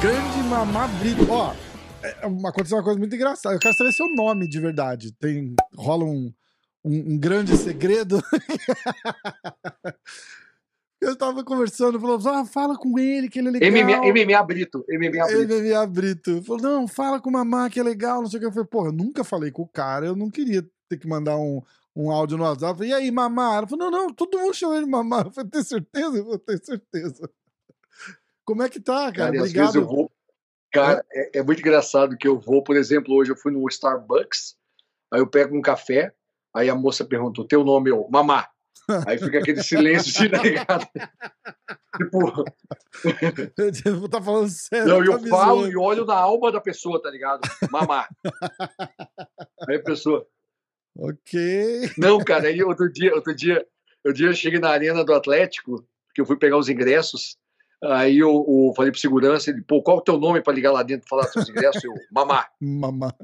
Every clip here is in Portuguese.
Grande Mamá Brito. Ó, é, aconteceu uma coisa muito engraçada. Eu quero saber seu nome de verdade. Tem, rola um, um, um grande segredo. Eu tava conversando, falou, ah, fala com ele, que ele é legal. MMA, MMA Brito, MMA Brito. MMA Brito. Falou, não, fala com o Mamá, que é legal, não sei o que. Eu falei, porra, eu nunca falei com o cara, eu não queria ter que mandar um, um áudio no WhatsApp. Eu falei, e aí, Mamá? Ela falou, não, não, todo mundo chama ele de Mamá. Eu falei, tem certeza? Eu falei, tenho certeza. Como é que tá, cara? cara Obrigado. eu vou... Cara, é, é muito engraçado que eu vou, por exemplo, hoje eu fui no Starbucks, aí eu pego um café, aí a moça perguntou, teu nome é o Mamá. Aí fica aquele silêncio de negado. tipo. tipo, tá falando sério. Não, eu tá falo e olho na alma da pessoa, tá ligado? Mamar. Aí a pessoa. Ok. Não, cara, aí outro dia, outro dia, outro dia eu cheguei na arena do Atlético, que eu fui pegar os ingressos. Aí eu, eu falei pro segurança, ele, pô, qual é o teu nome para ligar lá dentro e falar seus ingressos? Eu, mamar. Mamar.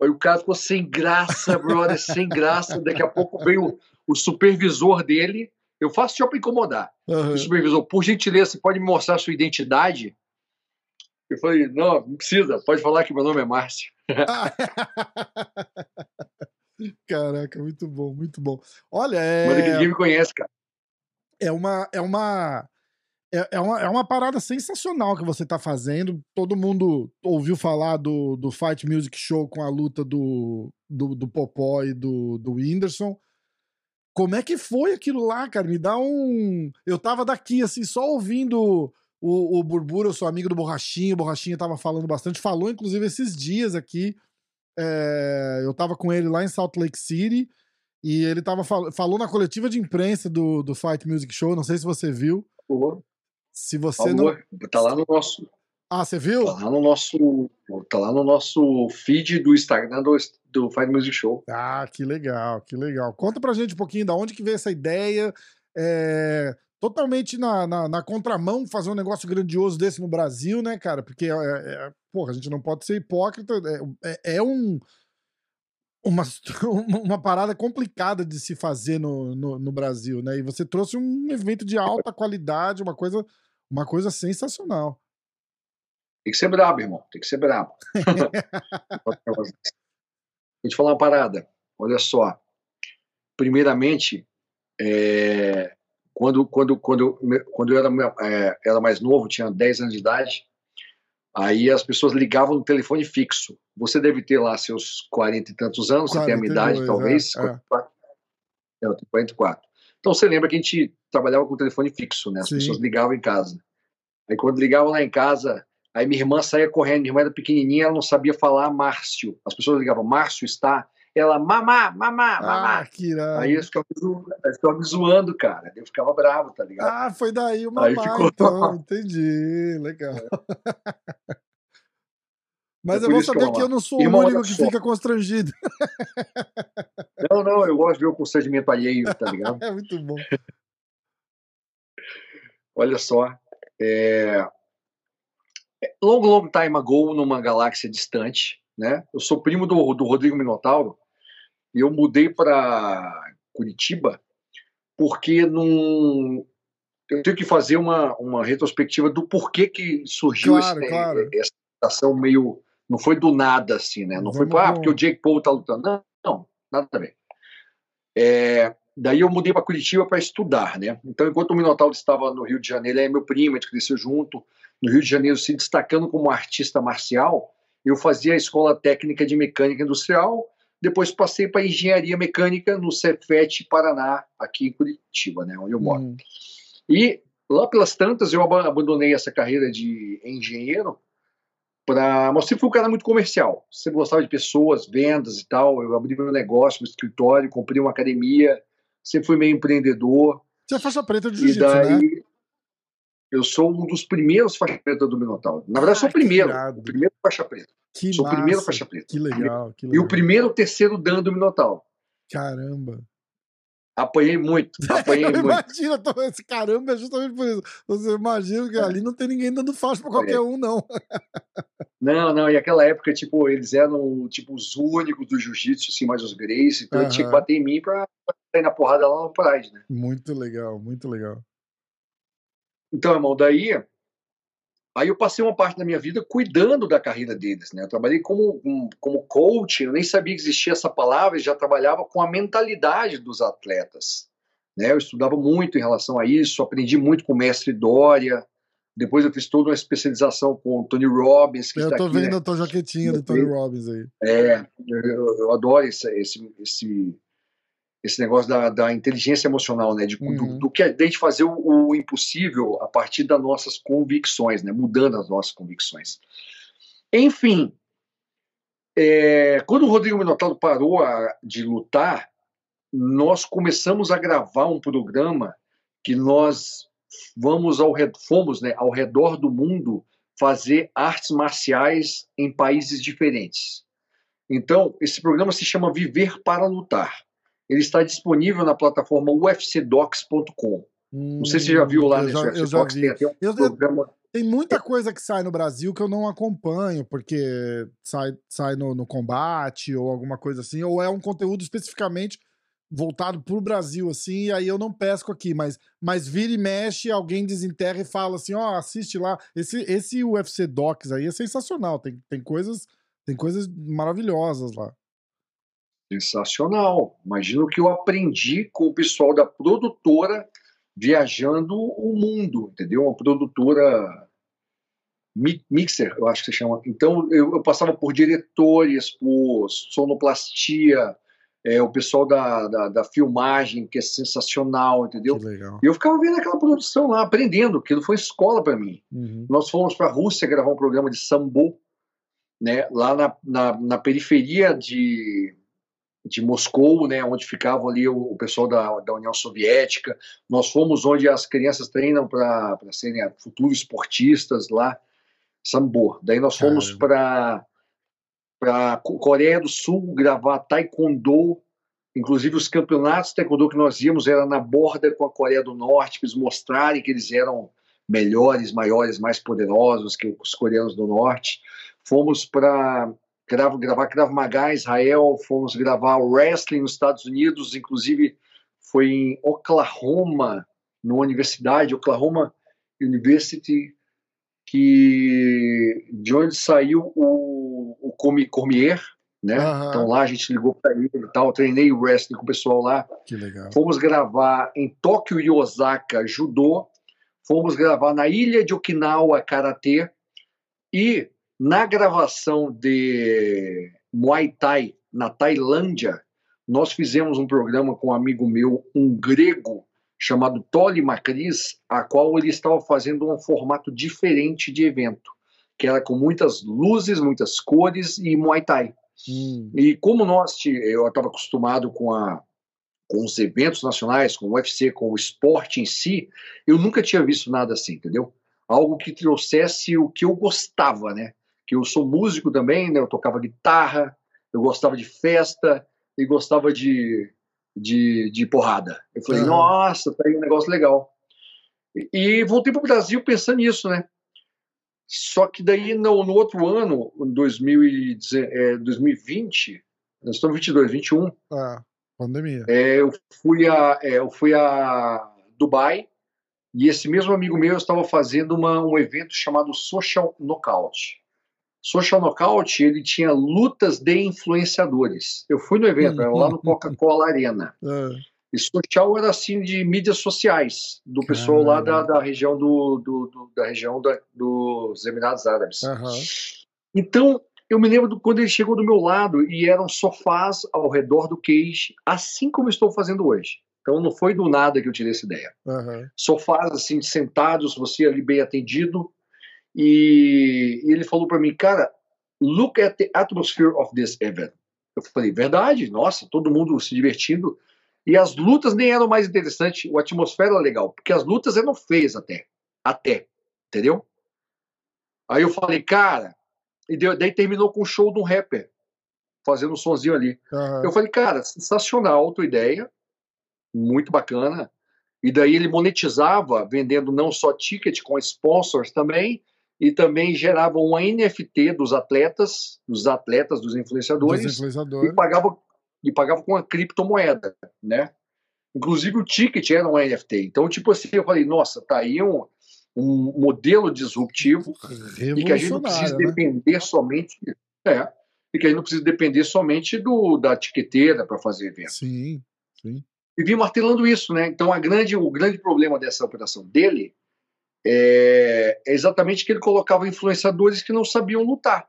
Aí o cara ficou sem graça, brother, sem graça. Daqui a pouco veio o supervisor dele. Eu faço só para incomodar. Uhum. O supervisor, por gentileza, você pode me mostrar a sua identidade? Eu falei, não, não precisa, pode falar que meu nome é Márcio. Caraca, muito bom, muito bom. Olha, é. Mas ninguém me conhece, cara. É uma. É uma... É, é, uma, é uma parada sensacional que você tá fazendo. Todo mundo ouviu falar do, do Fight Music Show com a luta do, do, do Popó e do, do Whindersson. Como é que foi aquilo lá, cara? Me dá um. Eu tava daqui, assim, só ouvindo o, o Burbura, eu sou amigo do Borrachinho, o Borrachinho tava falando bastante, falou inclusive esses dias aqui. É... eu tava com ele lá em Salt Lake City e ele tava fal... falou na coletiva de imprensa do, do Fight Music Show, não sei se você viu. Por Se você não. Tá lá no nosso. Ah, você viu? Tá lá no nosso, tá lá no nosso feed do Instagram do, do Fight Music Show. Ah, que legal, que legal. Conta pra gente um pouquinho da onde que veio essa ideia. É, totalmente na, na, na, contramão fazer um negócio grandioso desse no Brasil, né, cara? Porque, é, é, porra, a gente não pode ser hipócrita. É, é, é um, uma, uma parada complicada de se fazer no, no, no, Brasil, né? E você trouxe um evento de alta qualidade, uma coisa, uma coisa sensacional. Tem que ser brabo, irmão. Tem que ser brabo. Vou te falar uma parada. Olha só. Primeiramente, é, quando, quando, quando, quando eu era, é, era mais novo, tinha 10 anos de idade, aí as pessoas ligavam no telefone fixo. Você deve ter lá seus 40 e tantos anos, 42, você tem a minha idade, talvez. É, 44. É. Eu tenho 44. Então você lembra que a gente trabalhava com telefone fixo, né? As Sim. pessoas ligavam em casa. Aí quando ligavam lá em casa, Aí minha irmã saía correndo, minha irmã era pequenininha, ela não sabia falar Márcio. As pessoas ligavam, Márcio está. Ela, mamá, mamá, mamá. Ah, que irado. Aí eles ficavam, me zoando, cara. Eu ficava bravo, tá ligado? Ah, foi daí o mamá, ficou... então. Entendi, legal. Mas é eu vou saber que, que eu não sou Irmão, o único que só. fica constrangido. Não, não, eu gosto de ver o constrangimento alheio, tá ligado? é muito bom. Olha só, é, long, long time ago, numa galáxia distante, né? Eu sou primo do, do Rodrigo Minotauro e eu mudei para Curitiba porque num, eu tenho que fazer uma, uma retrospectiva do porquê que surgiu claro, esse, claro. essa situação meio. Não foi do nada, assim, né? Não Vamos foi ah, porque o Jake Paul tá lutando. Não, não nada a ver. É, daí eu mudei para Curitiba para estudar, né? Então, enquanto o Minotauro estava no Rio de Janeiro, ele é meu primo, a gente cresceu junto no Rio de Janeiro se destacando como artista marcial, eu fazia a Escola Técnica de Mecânica Industrial, depois passei para Engenharia Mecânica no Cefet Paraná, aqui em Curitiba, né, onde eu moro. Hum. E lá pelas tantas eu abandonei essa carreira de engenheiro para, mas sempre fui um cara muito comercial. Sempre gostava de pessoas, vendas e tal. Eu abri meu negócio, meu escritório, comprei uma academia. Sempre fui meio empreendedor. Você é faixa preta de jiu-jitsu, né? Eu sou um dos primeiros faixa preta do Minotauro. Na verdade, ah, sou o primeiro. O primeiro faixa preta. Que sou o primeiro faixa preta. Que legal, que legal. E o primeiro terceiro dan do Minotauro. Caramba. Apanhei muito, apanhei muito. Imagina, esse caramba é justamente por isso. Você imagina que ali não tem ninguém dando faixa pra qualquer é. um, não. Não, não, e aquela época, tipo, eles eram, tipo, os únicos do jiu-jitsu, assim, mais os Grace, então uhum. tinha que bater em mim pra sair na porrada lá no Pride, né? Muito legal, muito legal. Então, irmão, daí Aí eu passei uma parte da minha vida cuidando da carreira deles, né? Eu trabalhei como, como coach, eu nem sabia que existia essa palavra, e já trabalhava com a mentalidade dos atletas. Né? Eu estudava muito em relação a isso, aprendi muito com o mestre Dória, depois eu fiz toda uma especialização com o Tony Robbins. Que eu tô aqui, vendo né? a tua jaquetinha do Tony Robbins aí. É, eu, eu adoro esse, esse, esse esse negócio da, da inteligência emocional, né? De, uhum. do, do, que a gente fazer o, o, impossível a partir das nossas convicções, né? Mudando as nossas convicções. Enfim, é, quando o Rodrigo Minotauro parou a, de lutar, nós começamos a gravar um programa que nós vamos ao fomos né, ao redor do mundo fazer artes marciais em países diferentes. Então, esse programa se chama Viver para Lutar ele está disponível na plataforma ufcdocs.com. Hum, não sei se você já viu lá hum, nesse UFC Docs, tem até um programa... Tem muita coisa que sai no Brasil que eu não acompanho, porque sai, sai no, no combate ou alguma coisa assim, ou é um conteúdo especificamente voltado para o Brasil, assim, e aí eu não pesco aqui, mas, mas vira e mexe, alguém desenterra e fala assim, ó, oh, assiste lá. Esse, esse UFC Docs aí é sensacional, tem, tem, coisas, tem coisas maravilhosas lá. Sensacional. Imagina o que eu aprendi com o pessoal da produtora viajando o mundo, entendeu? Uma produtora mixer, eu acho que se chama. Então eu, eu passava por diretores, por sonoplastia, é, o pessoal da, da, da, filmagem, que é sensacional, entendeu? E eu ficava vendo aquela produção lá, aprendendo, aquilo foi escola para mim. Uhum. Nós fomos para a Rússia gravar um programa de sambo, né, lá na, na, na periferia de de Moscou, né, onde ficava ali o, o pessoal da, da, União Soviética. Nós fomos onde as crianças treinam para serem futuros esportistas lá, Sambo. Daí nós fomos para para Coreia do Sul gravar taekwondo. Inclusive os campeonatos de taekwondo que nós íamos era na borda com a Coreia do Norte, para eles mostrarem que eles eram melhores, maiores, mais poderosos que os coreanos do Norte. Fomos para gravo, gravar Krav Maga em Israel, fomos gravar wrestling nos Estados Unidos, inclusive foi em Oklahoma, numa universidade, Oklahoma University, que de onde saiu o, o Cormier, né? Uhum. Então lá a gente ligou para ele e tal, treinei o wrestling com o pessoal lá. Que legal. Fomos gravar em Tóquio e Osaka judô, fomos gravar na ilha de Okinawa karatê e na gravação de Muay Thai na Tailândia, nós fizemos um programa com um amigo meu, um grego, chamado Toli Macris, a qual ele estava fazendo um formato diferente de evento, que era com muitas luzes, muitas cores e Muay Thai. Hum. E como nós, eu estava acostumado com, a, com os eventos nacionais, com o UFC, com o esporte em si, eu nunca tinha visto nada assim, entendeu? Algo que trouxesse o que eu gostava, né? Que eu sou músico também, né? Eu tocava guitarra, eu gostava de festa e gostava de, de, de porrada. Eu falei, uhum. nossa, tá aí um negócio legal. E, e voltei para o Brasil pensando nisso, né? Só que daí no, no outro ano, em 2020, é, nós estamos 22, 21. Ah, pandemia. É, eu fui a, é, eu fui a Dubai e esse mesmo amigo meu estava fazendo uma, um evento chamado Social Knockout. Social Knockout, ele tinha lutas de influenciadores. Eu fui no evento, era lá no Coca-Cola Arena. É. E social era assim de mídias sociais, do pessoal lá da, da região do, do, do, da região da, dos Emirados Árabes. Uhum. Então, eu me lembro do, quando ele chegou do meu lado e eram sofás ao redor do cage, assim como estou fazendo hoje. Então não foi do nada que eu tirei essa ideia. Uhum. Sofás assim sentados, você ali bem atendido, e, e ele falou para mim, cara, look at the atmosphere of this event. Eu falei, verdade, nossa, todo mundo se divertindo. E as lutas nem eram mais interessantes, a atmosfera era legal, porque as lutas eram feias até. Até, entendeu? Aí eu falei, cara, e daí terminou com o show de um rapper, fazendo um sonzinho ali. Uhum. Eu falei, cara, sensacional a tua ideia, muito bacana. E daí ele monetizava vendendo não só ticket com sponsors também, e também gerava um NFT dos atletas, dos atletas, dos influenciadores, dos influenciadores. E, pagava, e pagava com a criptomoeda, né? Inclusive o ticket era um NFT. Então, tipo assim, eu falei, nossa, tá aí um, um modelo disruptivo e que a gente não precisa né? depender somente. É, e que a gente não precisa depender somente do, da etiqueteira para fazer evento. Sim, sim. E vim martelando isso, né? Então, a grande, o grande problema dessa operação dele é, é exatamente que ele colocava influenciadores que não sabiam lutar.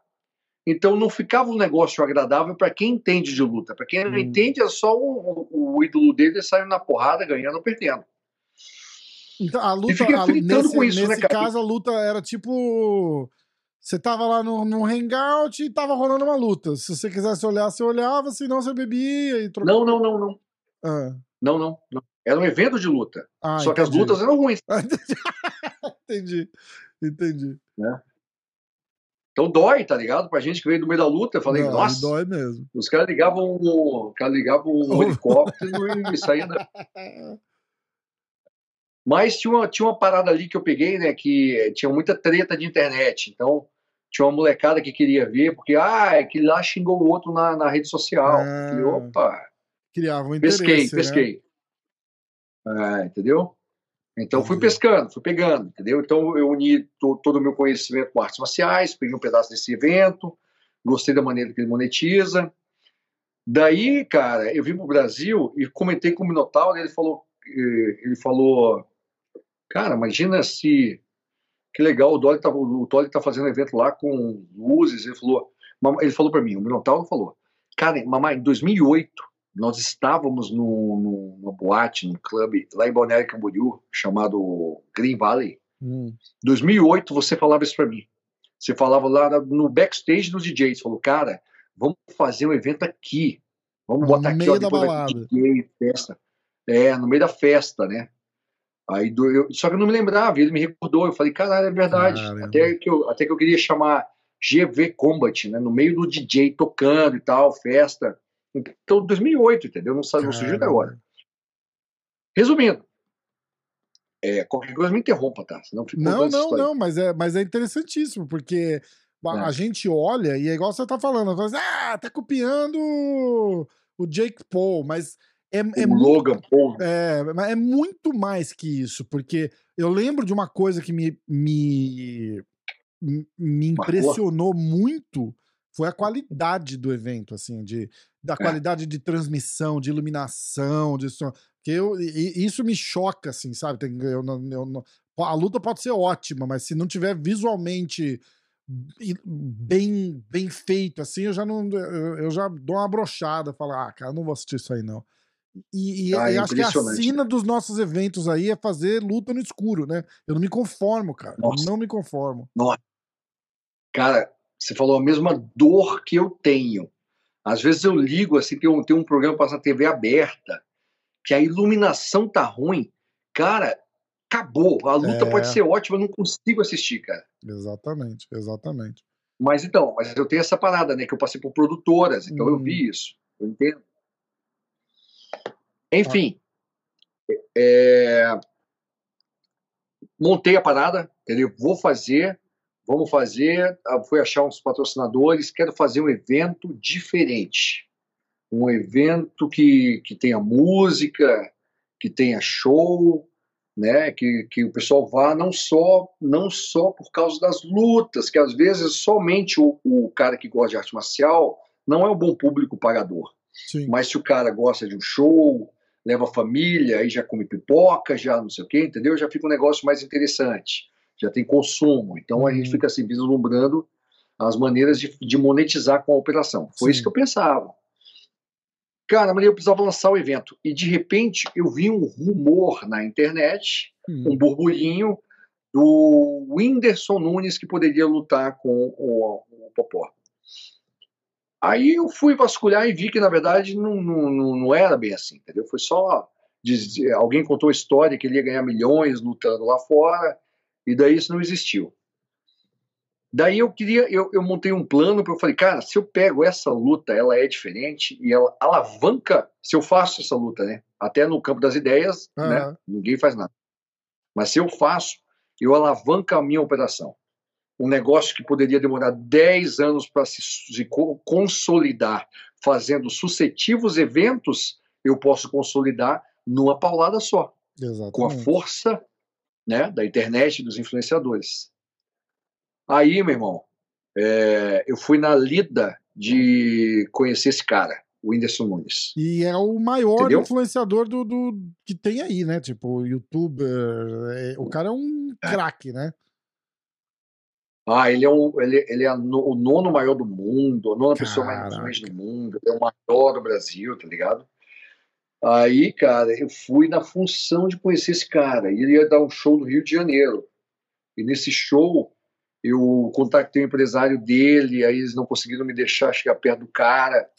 Então não ficava um negócio agradável para quem entende de luta. Para quem não hum. entende, é só o, o, o ídolo dele saindo na porrada, ganhando ou perdendo. Então, a luta, a, nesse, com isso, nesse né, caso, a luta era tipo. Você tava lá no, no hangout e tava rolando uma luta. Se você quisesse olhar, você olhava, senão você bebia e trocava. Não, não, não, não. Ah. Não, não, não. Era um evento de luta. Ah, só entendi. que as lutas eram ruins. entendi. Entendi. Né? Então dói, tá ligado? Pra gente que veio do meio da luta, eu falei, Não, nossa. Dói mesmo. Os caras ligavam o. cara ligavam um helicóptero e saía da. Mas tinha uma, tinha uma parada ali que eu peguei, né? Que tinha muita treta de internet. Então, tinha uma molecada que queria ver, porque, ah, é que lá xingou o outro na, na rede social. Ah, e, opa. Criava um interesse. Pesquei, né? pesquei. Ah, entendeu? Então fui pescando, fui pegando, entendeu? Então eu uni to, todo o meu conhecimento com artes marciais, peguei um pedaço desse evento, gostei da maneira que ele monetiza. Daí, cara, eu vim pro Brasil e comentei com o Minotauro, ele falou, eh, ele falou, cara, imagina se que legal o Dolly tá, o Dolly tá fazendo evento lá com luzes, ele falou, ele falou para mim, o Minotauro falou, cara, mamãe, em 2008 nós estávamos no, no, numa boate, num clube lá em Balneário Camboriú, chamado Green Valley. Hum. 2008 você falava isso para mim. Você falava lá no backstage dos DJs, falou, cara, vamos fazer um evento aqui. Vamos botar no aqui, meio ó, da balada. DJ, festa. É, no meio da festa, né? Aí do, eu, só que eu não me lembrava, ele me recordou. Eu falei, caralho, é verdade. Até que, eu, até que eu queria chamar GV Combat, né? No meio do DJ tocando e tal, festa. Então, 2008, entendeu? Não, não surgiu até agora. Resumindo, é, qualquer coisa me interrompa, tá? Senão não, não, não, mas é, mas é interessantíssimo, porque a, é. gente olha e é igual você tá falando, fala assim, ah, tá copiando o Jake Paul, mas é, é Logan Paul. É, é muito mais que isso, porque eu lembro de uma coisa que me, me, me impressionou muito foi a qualidade do evento, assim, de, da é. qualidade de transmissão, de iluminação, de som. Que eu, e, isso me choca, assim, sabe? Tem, eu, eu, a luta pode ser ótima, mas se não tiver visualmente bem bem feito, assim, eu já não eu, já dou uma brochada, falo, ah, cara, não vou assistir isso aí, não. E, e, ah, e acho que a sina dos nossos eventos aí é fazer luta no escuro, né? Eu não me conformo, cara. Nossa. Eu não me conformo. Nossa. Cara, você falou a mesma dor que eu tenho. Às vezes eu ligo assim, tem um, tem um programa passando na TV aberta, que a iluminação tá ruim. Cara, acabou. A luta é... pode ser ótima, eu não consigo assistir, cara. Exatamente, exatamente. Mas então, mas eu tenho essa parada, né? Que eu passei por produtoras, então hum. eu vi isso. Eu entendo. Enfim. Ah. É... Montei a parada, entendeu? Vou fazer vamos fazer, ah, fui achar uns patrocinadores, quero fazer um evento diferente. Um evento que, que tenha música, que tenha show, né, que, que o pessoal vá não só não só por causa das lutas, que às vezes somente o, o cara que gosta de arte marcial não é um bom público pagador. Sim. Mas se o cara gosta de um show, leva a família, aí já come pipoca, já não sei o quê, entendeu? Já fica um negócio mais interessante já tem consumo. Então a gente uhum. fica assim vislumbrando as maneiras de, de monetizar com a operação. Foi Sim. isso que eu pensava. Cara, mas eu precisava lançar o evento. E de repente eu vi um rumor na internet, hum. um burburinho do Whindersson Nunes que poderia lutar com o, o Popó. Aí eu fui vasculhar e vi que, na verdade, não, não, não era bem assim, entendeu? Foi só. alguém contou a história que ele ia ganhar milhões lutando lá fora, e daí isso não existiu. Daí eu queria, eu, eu montei um plano para eu falei, cara, se eu pego essa luta, ela é diferente e ela alavanca, se eu faço essa luta, né? Até no campo das ideias, uhum. né? Ninguém faz nada. Mas se eu faço, eu alavanco a minha operação. Um negócio que poderia demorar 10 anos para se, se consolidar, fazendo sucessivos eventos, eu posso consolidar numa paulada só. Exatamente. Com a força né, da internet e dos influenciadores. Aí, meu irmão, é, eu fui na lida de conhecer esse cara, o Whindersson Nunes. E é o maior Entendeu? influenciador do, do, que tem aí, né? Tipo, youtuber. É, o cara é um é. craque, né? Ah, ele é, o, ele, ele é no, o nono maior do mundo, a nona Caraca. pessoa mais influente do mundo, ele é o maior do Brasil, tá ligado? Aí, cara, eu fui na função de conhecer esse cara. E ele ia dar um show no Rio de Janeiro. E nesse show, eu contatei o empresário dele, aí eles não conseguiram me deixar chegar perto do cara.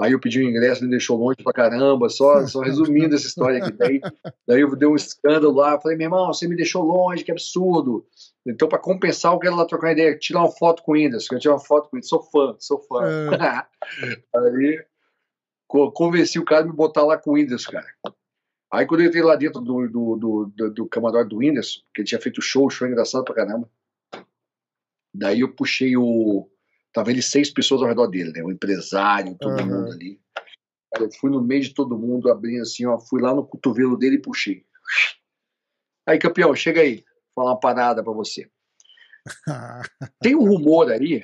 Aí eu pedi o um ingresso, ele deixou longe pra caramba. Só, só resumindo essa história aqui. Daí, daí eu dei um escândalo lá. Falei, meu irmão, você me deixou longe, que absurdo. Então, para compensar, eu quero lá trocar uma ideia, tirar uma foto com o Whindersson. Eu tirar uma foto com ele, sou fã, sou fã. É. aí convenci o cara a me botar lá com o Whindersson, cara. Aí quando eu entrei lá dentro do, do, do, do, do camarote do Whindersson, que ele tinha feito show, show engraçado pra caramba. Daí eu puxei o. Tava ele seis pessoas ao redor dele, né? O empresário, todo uhum. mundo ali. Eu fui no meio de todo mundo, abri assim, ó, fui lá no cotovelo dele e puxei. Aí, campeão, chega aí, vou falar uma parada pra você. Tem um rumor aí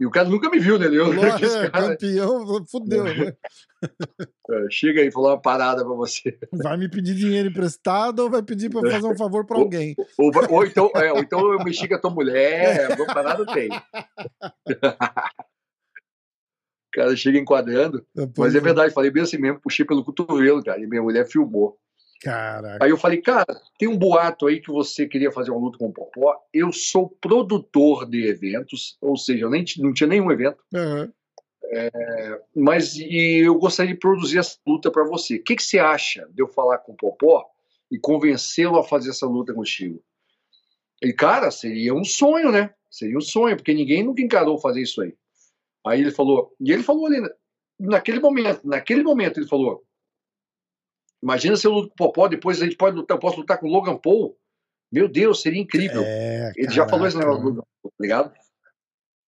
e o cara nunca me viu, né, Leandro? É, campeão, fudeu, né? É, chega aí, falar uma parada pra você. Vai me pedir dinheiro emprestado ou vai pedir pra fazer um favor pra alguém? Ou, ou, ou então, é, ou então eu mexi com a tua mulher, uma parada tem. O cara chega enquadrando. É, mas é, é verdade, falei bem assim mesmo, puxei pelo cotovelo, cara, e minha mulher filmou. Caraca. Aí eu falei, cara, tem um boato aí que você queria fazer uma luta com o Popó. Eu sou produtor de eventos, ou seja, eu nem, não tinha nenhum evento. Uhum. É, mas e eu gostaria de produzir essa luta para você. O que, que você acha de eu falar com o Popó e convencê-lo a fazer essa luta contigo? E, cara, seria um sonho, né? Seria um sonho, porque ninguém nunca encarou fazer isso aí. Aí ele falou, e ele falou ali, naquele momento, naquele momento ele falou, Imagina se eu luto com o Popó, depois a gente pode lutar, eu posso lutar com o Logan Paul. Meu Deus, seria incrível. É, Ele já falou esse negócio do Logan Paul, tá ligado?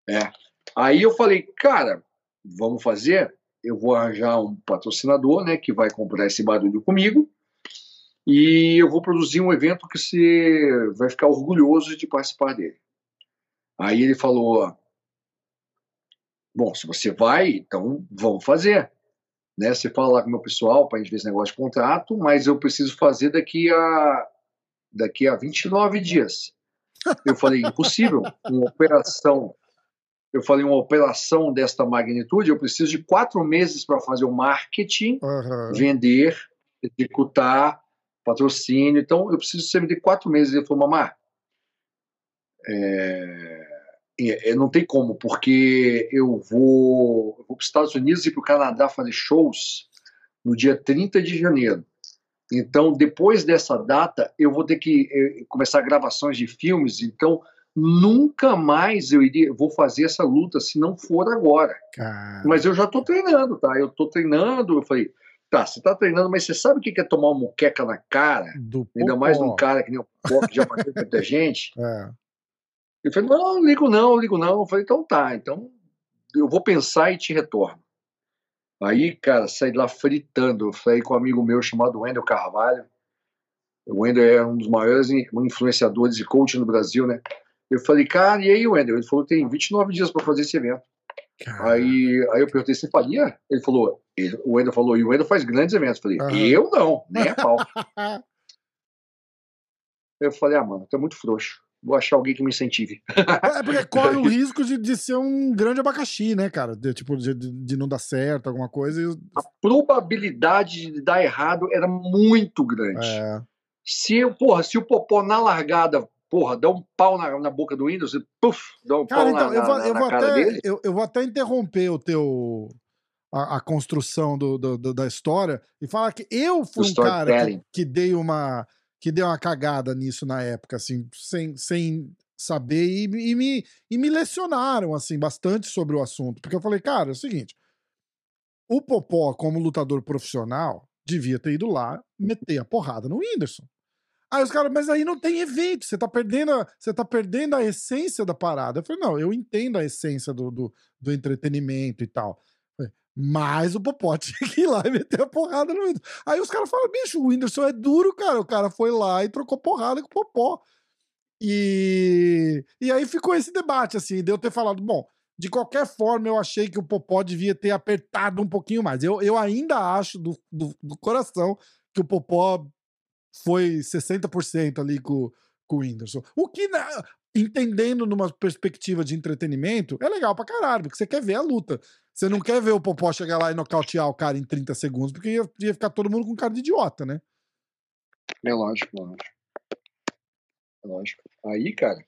É. Aí eu falei, cara, vamos fazer. Eu vou arranjar um patrocinador, né, que vai comprar esse barulho comigo. E eu vou produzir um evento que você vai ficar orgulhoso de participar dele. Aí ele falou: Bom, se você vai, então vamos fazer né? Você fala lá com o meu pessoal para a gente ver esse negócio de contrato, mas eu preciso fazer daqui a daqui a 29 dias. Eu falei, impossível, uma operação. Eu falei, uma operação desta magnitude, eu preciso de quatro meses para fazer o marketing, uhum. vender, executar, patrocínio. Então, eu preciso me dê quatro meses. Ele falou, mamá, é, é, não tem como, porque eu vou, eu vou para os Estados Unidos e para o Canadá fazer shows no dia 30 de janeiro. Então, depois dessa data, eu vou ter que eh, começar gravações de filmes. Então, nunca mais eu iria, vou fazer essa luta se não for agora. Cara. Mas eu já estou treinando, tá? Eu estou treinando. Eu falei, tá, você está treinando, mas você sabe o que é tomar uma muqueca na cara? Do Ainda mais num cara que nem o Pop, que já bateu muita gente. É. Ele falou, não, não ligo não, ligo não. Eu falei, então tá, então eu vou pensar e te retorno. Aí, cara, saí lá fritando. Eu falei com um amigo meu chamado Wendel Carvalho. O Wendel é um dos maiores influenciadores e coach no Brasil, né? Eu falei, cara, e aí, Wendel? Ele falou tem 29 dias para fazer esse evento. Aí, aí eu perguntei, você faria? Ele falou, ele, o Wendel falou, e o Wendel faz grandes eventos. Eu falei, uhum. eu não, nem a pau. eu falei, ah, mano, tu é muito frouxo vou achar alguém que me incentive. É porque corre o risco de, de ser um grande abacaxi, né, cara? De, tipo, de, de não dar certo, alguma coisa. E... A probabilidade de dar errado era muito grande. É. Se, porra, se o Popó na largada, porra, dá um pau na, na boca do Windows, puf, dá um cara, pau então, na, eu vou, na, eu vou até, dele. Eu, eu vou até interromper o teu, a, a, construção do, do, do, da história e falar que eu fui um cara que, que, dei uma que deu uma cagada nisso na época, assim, sem, sem saber e, e, me, e me lecionaram, assim, bastante sobre o assunto. Porque eu falei, cara, é o seguinte, o Popó, como lutador profissional, devia ter ido lá meter a porrada no Whindersson. Aí os caras, mas aí não tem evento, você tá perdendo a, você tá perdendo a essência da parada. Eu falei, não, eu entendo a essência do, do, do entretenimento e tal. Mas o Popó tinha que ir lá e meter a porrada no Whindersson. Aí os caras falam, bicho, o Whindersson é duro, cara. O cara foi lá e trocou porrada com o Popó. E, e aí ficou esse debate, assim, de eu ter falado, bom, de qualquer forma, eu achei que o Popó devia ter apertado um pouquinho mais. Eu, eu ainda acho do, do, do coração que o Popó foi 60% ali com, com o Whindersson. O que, né, entendendo numa perspectiva de entretenimento, é legal pra caralho, porque você quer ver a luta. Você não quer ver o Popó chegar lá e nocautear o cara em 30 segundos, porque ia, ia ficar todo mundo com cara de idiota, né? É lógico, lógico. É lógico. Aí, cara.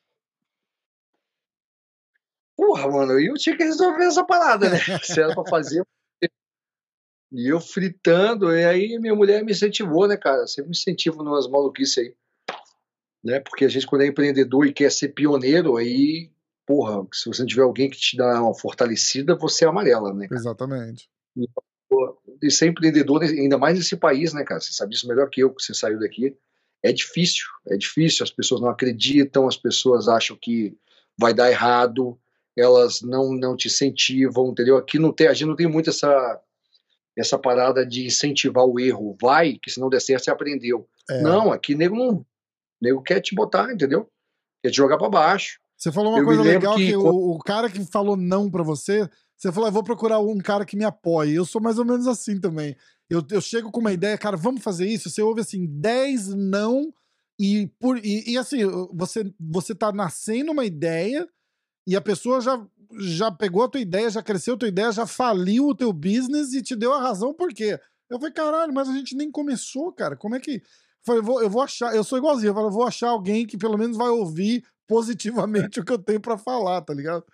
Porra, mano, eu tinha que resolver essa parada, né? Se era pra fazer. E eu fritando, e aí minha mulher me incentivou, né, cara? Sempre me incentivo nas maluquices aí. Né? Porque a gente, quando é empreendedor e quer ser pioneiro, aí, porra, se você não tiver alguém que te dá uma fortalecida, você é amarela, né? Cara? Exatamente. E, e ser empreendedor, ainda mais nesse país, né, cara? Você sabe isso melhor que eu, que você saiu daqui. É difícil, é difícil. As pessoas não acreditam, as pessoas acham que vai dar errado, elas não, não te incentivam, entendeu? Aqui não tem, a gente não tem muito essa essa parada de incentivar o erro. Vai, que se não der certo, você aprendeu. É. Não, aqui nego não. Nego quer te botar, entendeu? Quer te jogar para baixo. Você falou uma eu coisa legal que, que o, o, cara que falou não para você, você falou, eu vou procurar um cara que me apoie. Eu sou mais ou menos assim também. Eu, eu chego com uma ideia, cara, vamos fazer isso. Você ouve assim, 10 não, e, por, e, e assim, você, você tá nascendo uma ideia e a pessoa já já pegou a tua ideia, já cresceu a tua ideia, já faliu o teu business e te deu a razão por quê. Eu falei, caralho, mas a gente nem começou, cara. Como é que. Eu, falei, eu, vou, eu vou achar, eu sou igualzinho, eu, falei, eu vou achar alguém que pelo menos vai ouvir positivamente o que eu tenho para falar, tá ligado?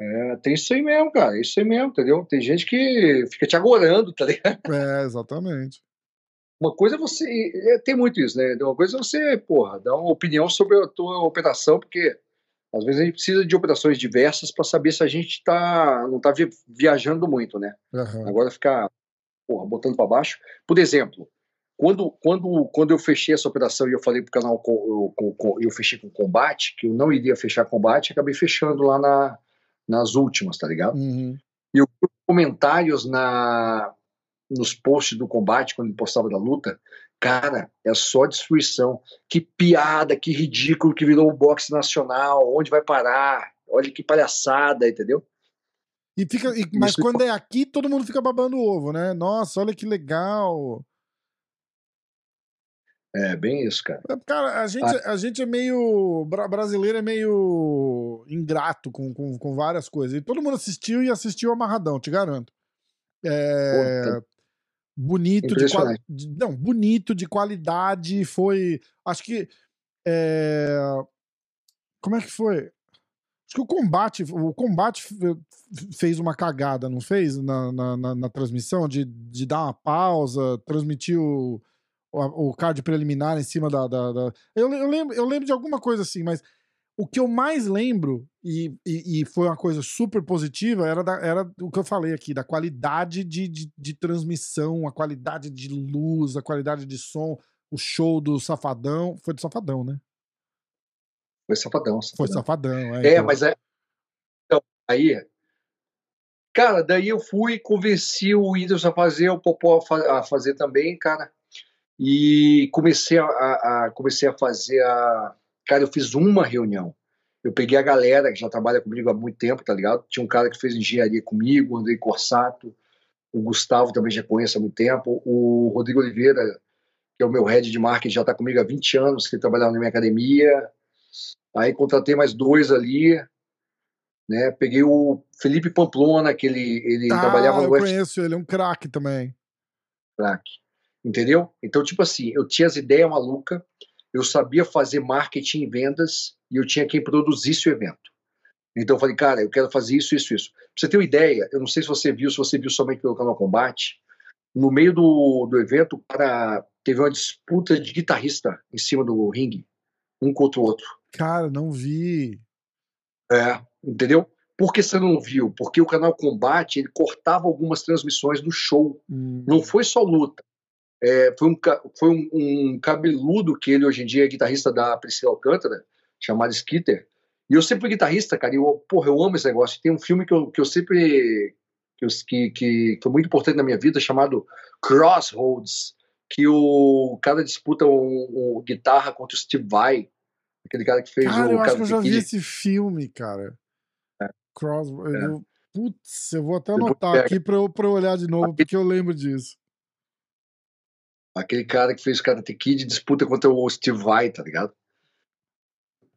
É, tem isso aí mesmo, cara. Isso aí mesmo, entendeu? Tem gente que fica te agorando, tá ligado? É, exatamente. Uma coisa é você. É, tem muito isso, né? Uma coisa é você, porra, dar uma opinião sobre a tua operação, porque às vezes a gente precisa de operações diversas para saber se a gente tá, não está viajando muito, né? Uhum. Agora ficar porra, botando para baixo. Por exemplo, quando, quando, quando eu fechei essa operação e eu falei para o canal, eu, eu, eu, fechei com combate, que eu não iria fechar combate, acabei fechando lá na, nas últimas, tá ligado? Uhum. E eu comentários na, nos posts do combate, quando ele postava da luta, Cara, é só destruição. Que piada, que ridículo que virou o boxe nacional. Onde vai parar? Olha que palhaçada, entendeu? E fica, e, mas Isso quando é aqui, todo mundo fica babando o ovo, né? Nossa, olha que legal. É, bem isso, cara. É, cara, a gente, ah. a gente é meio. Brasileiro é meio ingrato com, com, com várias coisas. E todo mundo assistiu e assistiu amarradão, te garanto. É, bonito de, de, não bonito de qualidade foi acho que é, como é que foi acho que o combate o combate fez uma cagada não fez na, na, na, na transmissão de, de dar uma pausa transmitir o, o, card preliminar em cima da, da, da... Eu, eu, lembro eu lembro de alguma coisa assim mas o que eu mais lembro, e, e, e, foi uma coisa super positiva, era, da, era o que eu falei aqui, da qualidade de, de, de, transmissão, a qualidade de luz, a qualidade de som, o show do Safadão. Foi do Safadão, né? Foi Safadão. safadão. Foi Safadão, é. É, então... mas é. Então, aí. Cara, daí eu fui convenci o Whindersson a fazer, o Popó a fazer também, cara. E comecei a, a comecei a fazer a Cara, eu fiz uma reunião. Eu peguei a galera que já trabalha comigo há muito tempo, tá ligado? Tinha um cara que fez engenharia comigo, o Andrei Corsato, o Gustavo também já conheço há muito tempo, o Rodrigo Oliveira, que é o meu head de marketing, já está comigo há 20 anos, que trabalhava na minha academia. Aí contratei mais dois ali, né? Peguei o Felipe Pamplona, que ele, ele ah, trabalhava no eu conheço ele, é um craque também. Craque. Entendeu? Então, tipo assim, eu tinha as ideias malucas, eu sabia fazer marketing e vendas e eu tinha quem produzisse o evento. Então eu falei, cara, eu quero fazer isso, isso, isso. Pra você ter uma ideia, eu não sei se você viu, se você viu somente pelo canal Combate, no meio do, do evento, cara, teve uma disputa de guitarrista em cima do ringue, um contra o outro. Cara, não vi. É, entendeu? Por que você não viu? Porque o canal Combate ele cortava algumas transmissões do show. Hum. Não foi só luta. É, foi um, foi um, um, cabeludo que ele hoje em dia é guitarrista da Priscila Alcântara, chamado Skitter. E eu sempre fui guitarrista, cara, e eu, porra, eu amo esse negócio. Tem um filme que eu, que eu sempre. Que, que, que foi muito importante na minha vida, chamado Crossroads, que o cara disputa um, um guitarra contra o Steve Vai, aquele cara que fez cara, o. Eu acho que eu já vi esse filme, cara. É. Crossroads. É. Eu, putz, eu vou até anotar aqui pra eu, pra eu olhar de novo, porque eu lembro disso. Aquele cara que fez o Karate Kid disputa contra o Steve Vai, tá ligado?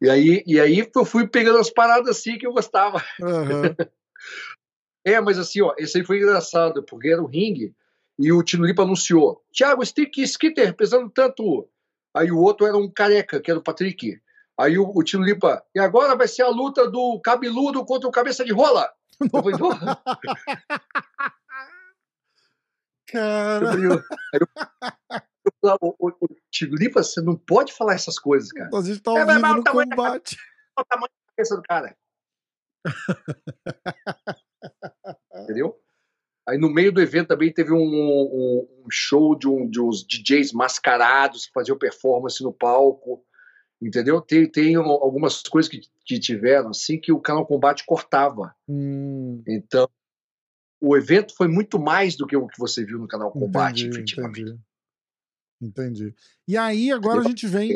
E aí, e aí eu fui pegando as paradas assim que eu gostava. Uhum. é, mas assim, ó, esse aí foi engraçado, porque era o ringue e o Tino Lipa anunciou: Thiago, Stick Skitter pesando tanto. Aí o outro era um careca, que era o Patrick. Aí o, o Tino Lipa, e agora vai ser a luta do cabeludo contra o cabeça de rola. Eu falei, Cara. Eu, eu, eu, Tilipa, você não pode falar essas coisas, cara. A gente tá ao é, vivo no combate. Olha o tamanho da cabeça do cara. Entendeu? Aí no meio do evento também teve um, um, um show de, um, de uns DJs mascarados que faziam performance no palco. Entendeu? Tem, tem algumas coisas que, que tiveram assim que o canal Combate cortava. Hum. Então, o evento foi muito mais do que o que você viu no canal Combate, entendi, efetivamente. Entendi. entendi. E aí, agora a gente vem.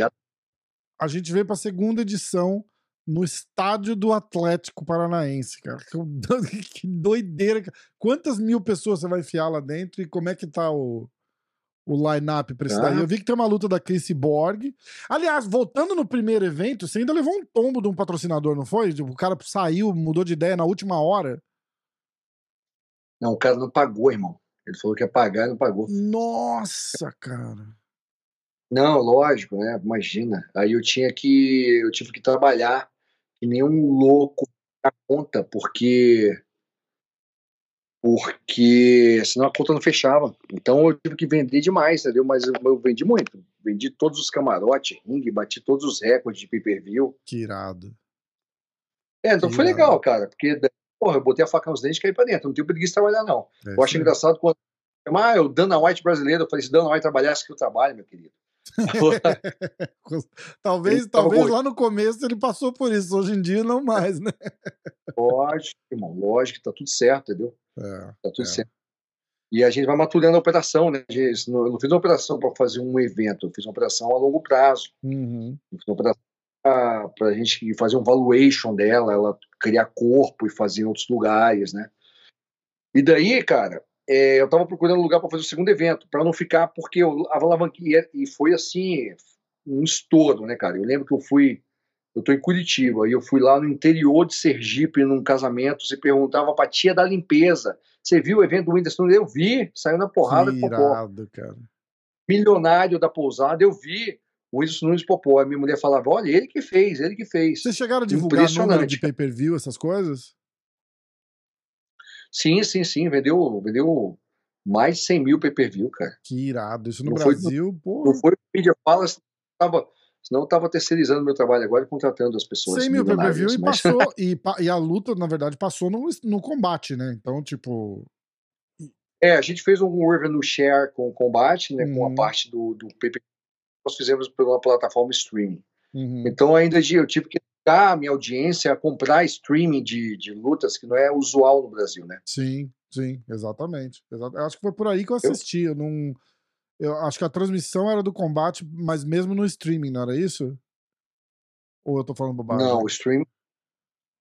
A gente vem para a segunda edição no estádio do Atlético Paranaense, cara. Que doideira. Quantas mil pessoas você vai enfiar lá dentro e como é que tá o, o line-up pra esse ah. daí? Eu vi que tem uma luta da Chris Borg. Aliás, voltando no primeiro evento, você ainda levou um tombo de um patrocinador, não foi? O cara saiu, mudou de ideia na última hora. Não, o cara não pagou, irmão. Ele falou que ia pagar e não pagou. Nossa, cara. Não, lógico, né? Imagina. Aí eu tinha que. Eu tive que trabalhar que nem um louco a conta, porque. Porque senão a conta não fechava. Então eu tive que vender demais, entendeu? Mas eu, eu vendi muito. Vendi todos os camarotes, ring, bati todos os recordes de pay per view. Que irado. É, então que foi irado. legal, cara, porque porra, eu botei a faca nos dentes e caí pra dentro. Não tenho preguiça de trabalhar, não. É eu acho engraçado quando. Ah, o Dana White brasileiro. Eu falei, se Dana White trabalhasse que eu trabalho, meu querido. talvez talvez lá no começo ele passou por isso, hoje em dia não mais, né? Lógico, irmão, lógico, tá tudo certo, entendeu? É, tá tudo é. certo. E a gente vai maturando a operação, né? Eu não fiz uma operação para fazer um evento, eu fiz uma operação a longo prazo. Uhum. Eu fiz uma operação para a gente fazer um valuation dela, ela criar corpo e fazer em outros lugares, né? E daí, cara, é, eu estava procurando lugar para fazer o segundo evento, para não ficar, porque eu alavanquei, e foi assim, um estouro, né, cara? Eu lembro que eu fui, eu tô em Curitiba, e eu fui lá no interior de Sergipe, num casamento, você perguntava pra tia da limpeza, você viu o evento do Whindersson? Eu vi, saiu na porrada. Irado, cara. Milionário da pousada, eu vi o Wilson Nunes Popó. A minha mulher falava: olha, ele que fez, ele que fez. Vocês chegaram a divulgar número de pay-per-view, essas coisas? Sim, sim, sim. Vendeu, vendeu mais de 100 mil pay-per-view, cara. Que irado. Isso no não Brasil, foi, pô. Não foi o mídia fala, tava, senão eu tava terceirizando meu trabalho agora e contratando as pessoas. 100 mil pay-per-view e passou. e, e, a luta, na verdade, passou no, no combate, né? Então, tipo. É, a gente fez um revenue share com o combate, né? Hum. Com a uhum. parte do, do pay-per-view nós fizemos pela plataforma streaming. Uhum. Então ainda eu tive que educar a minha audiência a comprar streaming de, de lutas, que não é usual no Brasil, né? Sim, sim, exatamente. Eu acho que foi por aí que eu assisti. Eu, eu não. Eu acho que a transmissão era do combate, mas mesmo no streaming, não era isso? Ou eu tô falando bobagem? Não, o streaming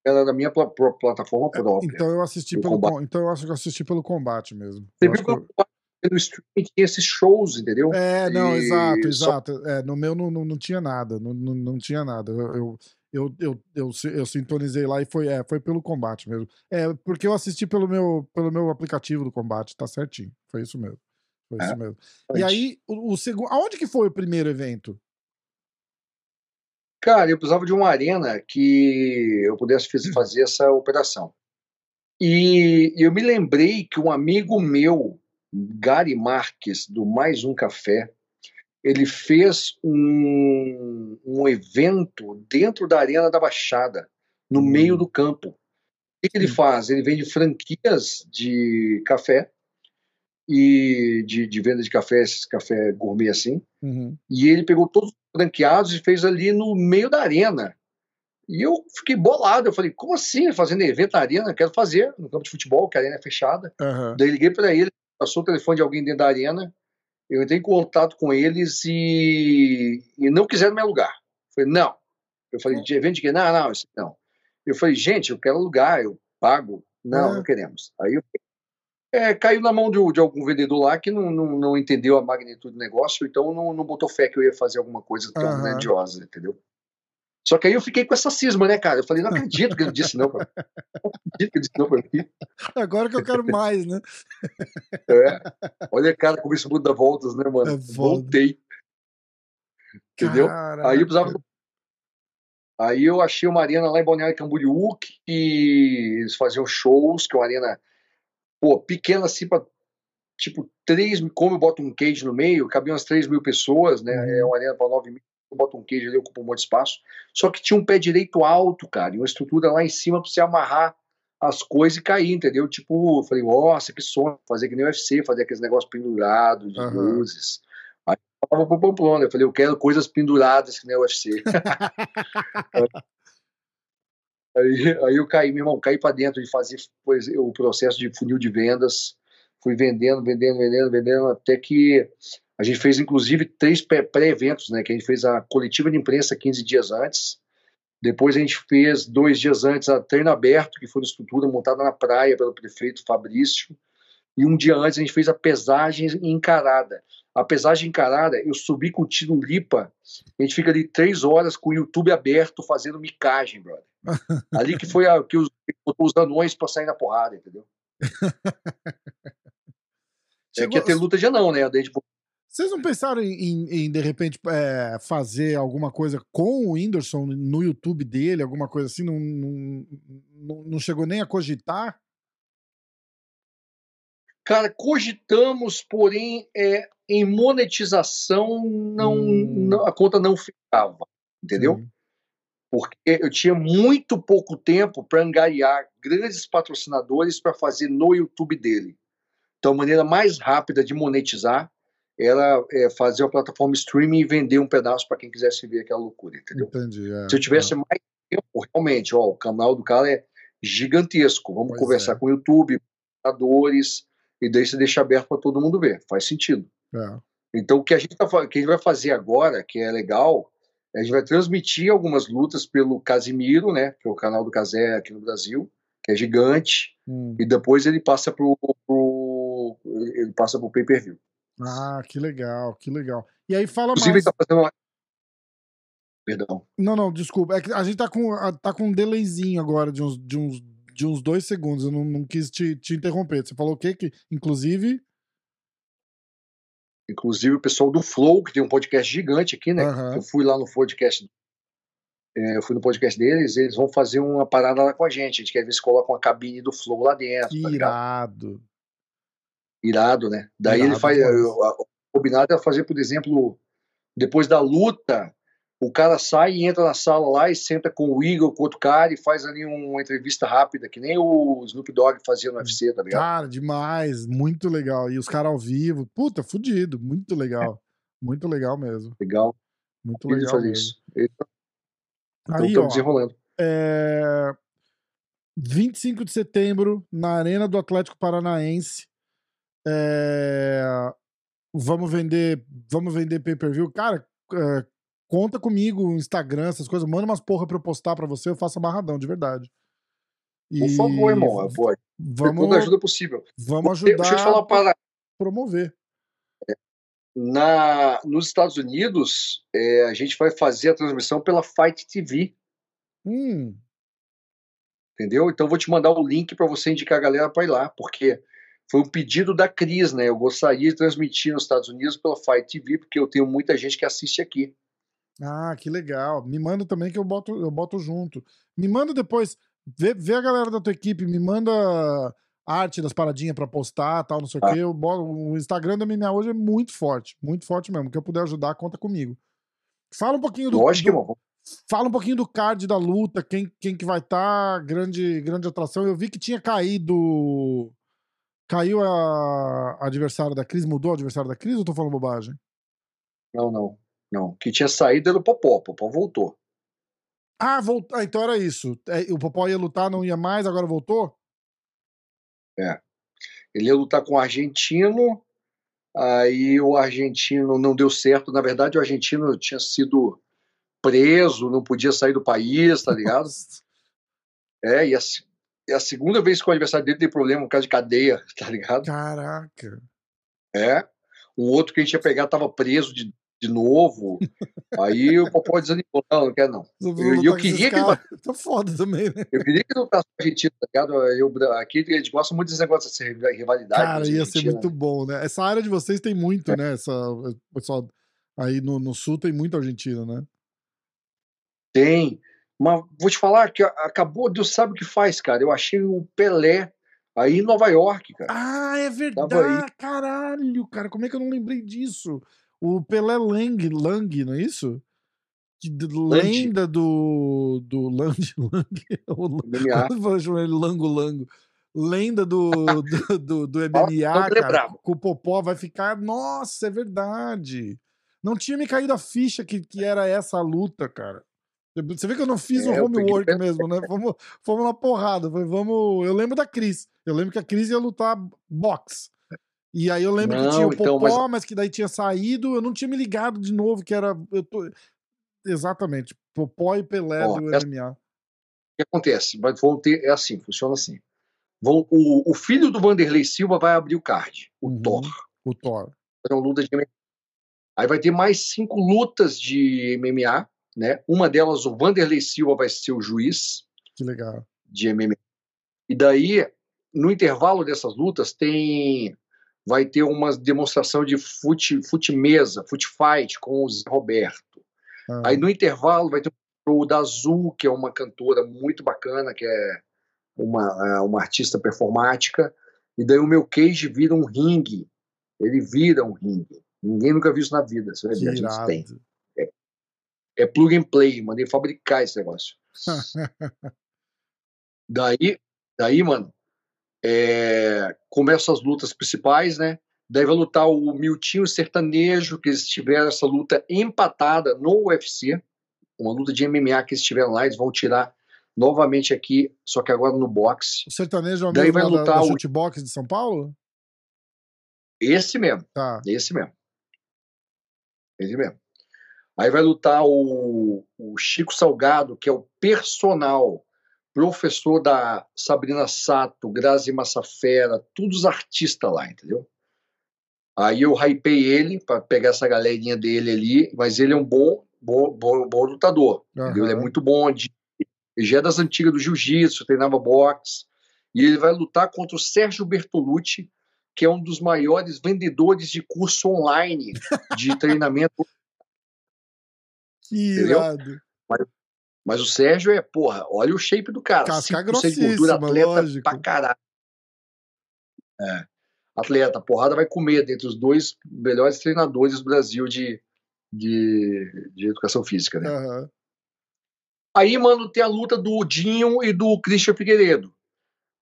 era da minha pl pl plataforma é, própria. Então eu assisti pelo então eu acho que eu assisti pelo combate mesmo. Você viu que no streaming tinha esses shows, entendeu? É, não, e... exato, exato. Só... É, no meu não, não, não tinha nada, não, não, não tinha nada. Eu, eu, eu, eu, eu, eu, sintonizei lá e foi, é, foi pelo combate mesmo. É, porque eu assisti pelo meu, pelo meu aplicativo do combate, tá certinho. Foi isso mesmo. Foi é, isso mesmo. E aí, o, o segundo. Aonde que foi o primeiro evento? Cara, eu precisava de uma arena que eu pudesse fazer essa operação. E eu me lembrei que um amigo meu Gary Marques, do Mais Um Café, ele fez um, um evento dentro da Arena da Baixada, no hum. meio do campo. O que, ele faz? Ele vende franquias de café e de, de venda de café, esses café gourmet assim. Uhum. E ele pegou todos os franqueados e fez ali no meio da arena. E eu fiquei bolado. Eu falei, como assim? Fazendo evento na arena? Quero fazer no campo de futebol, que a arena é fechada. Uhum. Daí liguei para ele, passou o telefone de alguém dentro da arena. Eu entrei em contato com eles e, e não quiseram me alugar. Eu falei, não. Eu falei, de evento de quê? Não, não, isso não. Eu falei, gente, eu quero alugar, eu pago. Não, uhum. não queremos. Aí eu é, caiu na mão de, de, algum vendedor lá que não, não, não, entendeu a magnitude do negócio, então não, não botou fé que eu ia fazer alguma coisa tão uhum. grandiosa, entendeu? Só que aí eu fiquei com essa cisma, né, cara? Eu falei, não acredito que ele disse não. Pra... Não acredito que ele disse não pra mim. Agora que eu quero mais, né? É. Olha, cara, como isso muda voltas, né, mano? É Voltei. Entendeu? Caraca. Aí eu precisava. Aí eu achei uma arena lá em Balneário Camboriú que eles faziam shows, que é uma arena, pô, pequena assim pra, tipo, três, como eu boto um cage no meio, cabiam umas 3 mil pessoas, né? Uhum. É uma arena para 9 mil bota um queijo ali, ocupa um monte de espaço. Só que tinha um pé direito alto, cara, e uma estrutura lá em cima para você amarrar as coisas e cair, entendeu? Tipo, eu falei, nossa, que sonho, fazer que nem o UFC, fazer aqueles negócios pendurados, de uhum. luzes. Aí eu falava pro Pamplona, eu falei, eu quero coisas penduradas que nem o UFC. aí, aí eu caí, meu irmão, caí para dentro de fazer pois, o processo de funil de vendas, fui vendendo, vendendo, vendendo, vendendo, até que a gente fez, inclusive, três pré-eventos, né? Que a gente fez a coletiva de imprensa 15 dias antes. Depois a gente fez, dois dias antes, a treino aberto, que foi uma estrutura montada na praia pelo prefeito Fabrício. E um dia antes a gente fez a pesagem encarada. A pesagem encarada, eu subi com o Tiro Lipa, a gente fica ali três horas com o YouTube aberto fazendo micagem, brother. Ali que foi a, que os, os anões para sair na porrada, entendeu? É que ia ter luta já não, né? Daí, tipo, vocês não pensaram em, em, em de repente, é, fazer alguma coisa com o Whindersson no YouTube dele, alguma coisa assim? Não, não, não chegou nem a cogitar? Cara, cogitamos, porém, é, em monetização não, hum. não, a conta não ficava, entendeu? Sim. Porque eu tinha muito pouco tempo para angariar grandes patrocinadores para fazer no YouTube dele. Então, a maneira mais rápida de monetizar era é, fazer uma plataforma streaming e vender um pedaço para quem quisesse ver aquela loucura, entendeu? Entendi. É, Se eu tivesse é. mais tempo, realmente, ó, o canal do cara é gigantesco. Vamos pois conversar é. com o YouTube, computadores, e daí você deixa aberto para todo mundo ver. Faz sentido. É. Então, o que a, gente tá, que a gente vai fazer agora, que é legal, a gente vai transmitir algumas lutas pelo Casimiro, né, que é o canal do Casé aqui no Brasil, que é gigante, hum. e depois ele passa pro, pro ele passa pro pay-per-view. Ah, que legal, que legal. E aí fala Inclusive, mais. Tá fazendo uma... Perdão. Não, não, desculpa. É que a gente tá com, tá com um delayzinho agora de uns, de uns, de uns dois segundos. Eu não, não quis te, te interromper. Você falou o quê? Que, inclusive. Inclusive o pessoal do Flow, que tem um podcast gigante aqui, né? Uhum. Eu fui lá no podcast. É, eu fui no podcast deles, eles vão fazer uma parada lá com a gente. A gente quer ver se coloca uma cabine do Flow lá dentro. Que tá irado irado, né? Daí irado, ele faz. O combinado é fazer, por exemplo, depois da luta, o cara sai e entra na sala lá e senta com o Igor, com outro cara e faz ali uma entrevista rápida, que nem o Snoop Dogg fazia no UFC, tá ligado? Cara, demais, muito legal. E os caras ao vivo, puta, fudido, muito legal. Muito legal mesmo. Legal. Muito legal. Fazer mesmo. isso. Então, Aí, ó, desenrolando. É... 25 de setembro, na Arena do Atlético Paranaense, é... Vamos vender, vamos vender pay-per-view. Cara, é... conta comigo, Instagram, essas coisas. Manda umas porra pra eu postar pra você, eu faço amarradão, de verdade. E... Por favor, irmão. Pode. Vamos, toda ajuda possível. Vamos ajudar Deixa eu falar para promover. É, na, nos Estados Unidos, é, a gente vai fazer a transmissão pela Fight TV. Hum. Entendeu? Então vou te mandar o link para você indicar a galera para ir lá, porque foi um pedido da Cris, né? Eu gostaria de transmitir nos Estados Unidos pela Fight TV, porque eu tenho muita gente que assiste aqui. Ah, que legal. Me manda também que eu boto, eu boto junto. Me manda depois, vê, vê a galera da tua equipe, me manda arte das paradinhas pra postar tal, não sei ah. o quê. o Instagram da MMA hoje é muito forte, muito forte mesmo. Que eu puder ajudar, conta comigo. Fala um pouquinho do. Lógico do, Fala um pouquinho do card da luta, quem, quem que vai estar, tá, grande, grande atração. Eu vi que tinha caído. Caiu a, a adversária da Cris, mudou o adversário da Cris ou tô falando bobagem? Não, não. Não. Que tinha saído era o Popó. O Popó voltou. Ah, voltou. Ah, então era isso. É, o Popó ia lutar, não ia mais, agora voltou? É. Ele ia lutar com o argentino, aí o argentino não deu certo. Na verdade, o argentino tinha sido preso, não podia sair do país, tá ligado? é, e e a, segunda vez que o aniversário dele tem problema, um caso de cadeia, tá ligado? Caraca. É. O outro que a gente ia pegar tava preso de, de novo. Aí o Popó desanimou, não, não quer não. Eu, eu queria que ele. Tá foda também, né? Eu queria que ele lutasse com a Argentina, tá ligado? Eu, aqui eles gostam muito desse negócio dessa rivalidade. Cara, ia ser muito bom, né? Essa área de vocês tem muito, é. né? Essa, pessoal aí no, no sul tem muito argentino, né? Tem. Mas vou te falar que acabou, Deus sabe o que faz, cara. Eu achei o Pelé aí em Nova York, cara. Ah, é verdade. Caralho, cara. Como é que eu não lembrei disso? O Pelé Lang, Lang não é isso? Lenda do. do Lang. Lang chamar ele Lango Lango. Lenda do, do, do, do MMA, cara. Com o Popó vai ficar. Nossa, é verdade. Não tinha me caído a ficha que, que era essa luta, cara. Você vê que eu não fiz é, o homework mesmo, né? Fomos, fomos na porrada. Foi, vamos... Eu lembro da Cris. Eu lembro que a Cris ia lutar boxe. E aí eu lembro não, que tinha o então, Popó, mas... mas... que daí tinha saído. Eu não tinha me ligado de novo, que era. Eu tô... Exatamente. Popó e Pelé Ó, do é... MMA. O que acontece? Vão ter, é assim, funciona assim. Vão, o, o filho do Vanderlei Silva vai abrir o card, o uhum, Thor. O Thor. Então, luta de MMA. Aí vai ter mais cinco lutas de MMA né? Uma delas, o Vanderlei Silva vai ser o juiz. Que legal. De MMA. E daí, no intervalo dessas lutas, tem vai ter uma demonstração de fute, fute mesa, fute fight com o Zé Roberto. Ah. Aí no intervalo vai ter o da Azul, que é uma cantora muito bacana, que é uma, é uma artista performática. E daí o meu cage vira um ringue. Ele vira um ringue. Ninguém nunca viu isso na vida. Você vai ver, a gente tem. É plug and play, mandei fabricar esse negócio. daí, daí, mano, é, começam as lutas principais, né? Daí vai lutar o Miltinho Sertanejo, que eles tiveram essa luta empatada no UFC, uma luta de MMA que eles tiveram lá, eles vão tirar novamente aqui, só que agora no boxe. O Sertanejo é o Daí vai lutar da, da o chutebox de São Paulo? Esse mesmo. Tá. Esse mesmo. Esse mesmo. Aí vai lutar o, o Chico Salgado, que é o personal professor da Sabrina Sato, Grazi Massafera, todos os artistas lá, entendeu? Aí eu hypei ele para pegar essa galerinha dele ali, mas ele é um bom, bom, bom, bom lutador. Uhum. Ele é muito bom, de, ele já é das antigas do jiu-jitsu, treinava boxe, e ele vai lutar contra o Sérgio Bertolucci, que é um dos maiores vendedores de curso online de treinamento que irado. Mas, mas, o Sérgio é, porra, olha o shape do cara. Casca grossíssima, gordura, atleta lógico. pra caralho. É. Atleta, porrada vai comer dentre os dois melhores treinadores do Brasil de, de, de educação física, né? Uhum. Aí, mano, tem a luta do Dinho e do Christian Figueiredo.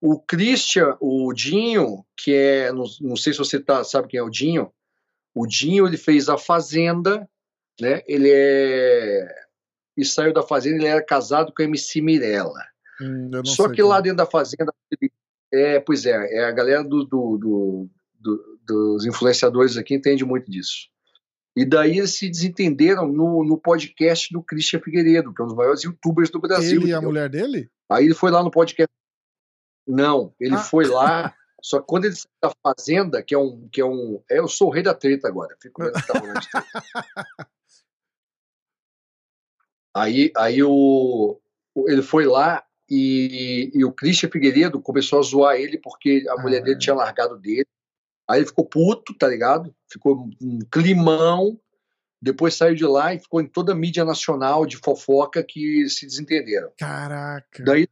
O Christian, o Dinho, que é, não, não sei se você tá, sabe quem é o Dinho, o Dinho ele fez a Fazenda né? Ele é e saiu da fazenda, ele era casado com a MC Mirella. Hum, Só que lá dentro da fazenda, é, pois é, é a galera do, do, do, do, dos influenciadores aqui entende muito disso. E daí eles se desentenderam no, no podcast do Christian Figueiredo, que é um dos maiores youtubers do Brasil. Ele e a mulher dele? Aí ele foi lá no podcast. Não, ele ah. foi lá. Só que quando ele saiu da fazenda, que é um. Que é um é, eu sou o rei da treta agora. Fico vendo que tá rolando Aí, aí o, ele foi lá e, e, o Christian Figueiredo começou a zoar ele porque a ah. mulher dele tinha largado dele. Aí ele ficou puto, tá ligado? Ficou um climão. Depois saiu de lá e ficou em toda a mídia nacional de fofoca que se desentenderam. Caraca. Daí